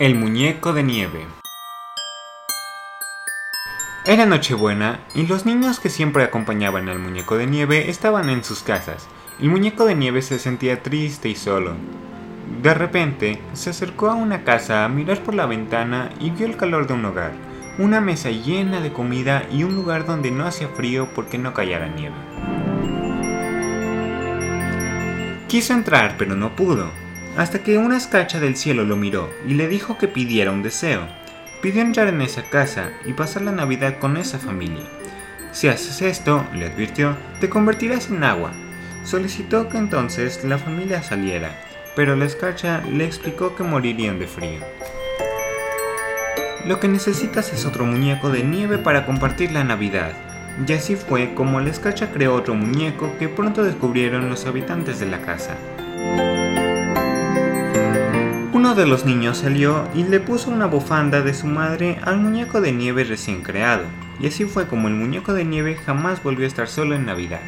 El muñeco de nieve. Era Nochebuena y los niños que siempre acompañaban al muñeco de nieve estaban en sus casas. El muñeco de nieve se sentía triste y solo. De repente, se acercó a una casa a mirar por la ventana y vio el calor de un hogar, una mesa llena de comida y un lugar donde no hacía frío porque no cayera nieve. Quiso entrar, pero no pudo hasta que una escacha del cielo lo miró y le dijo que pidiera un deseo. Pidió entrar en esa casa y pasar la Navidad con esa familia. Si haces esto, le advirtió, te convertirás en agua. Solicitó que entonces la familia saliera, pero la escarcha le explicó que morirían de frío. Lo que necesitas es otro muñeco de nieve para compartir la Navidad. Y así fue como la escarcha creó otro muñeco que pronto descubrieron los habitantes de la casa. Uno de los niños salió y le puso una bufanda de su madre al muñeco de nieve recién creado, y así fue como el muñeco de nieve jamás volvió a estar solo en Navidad.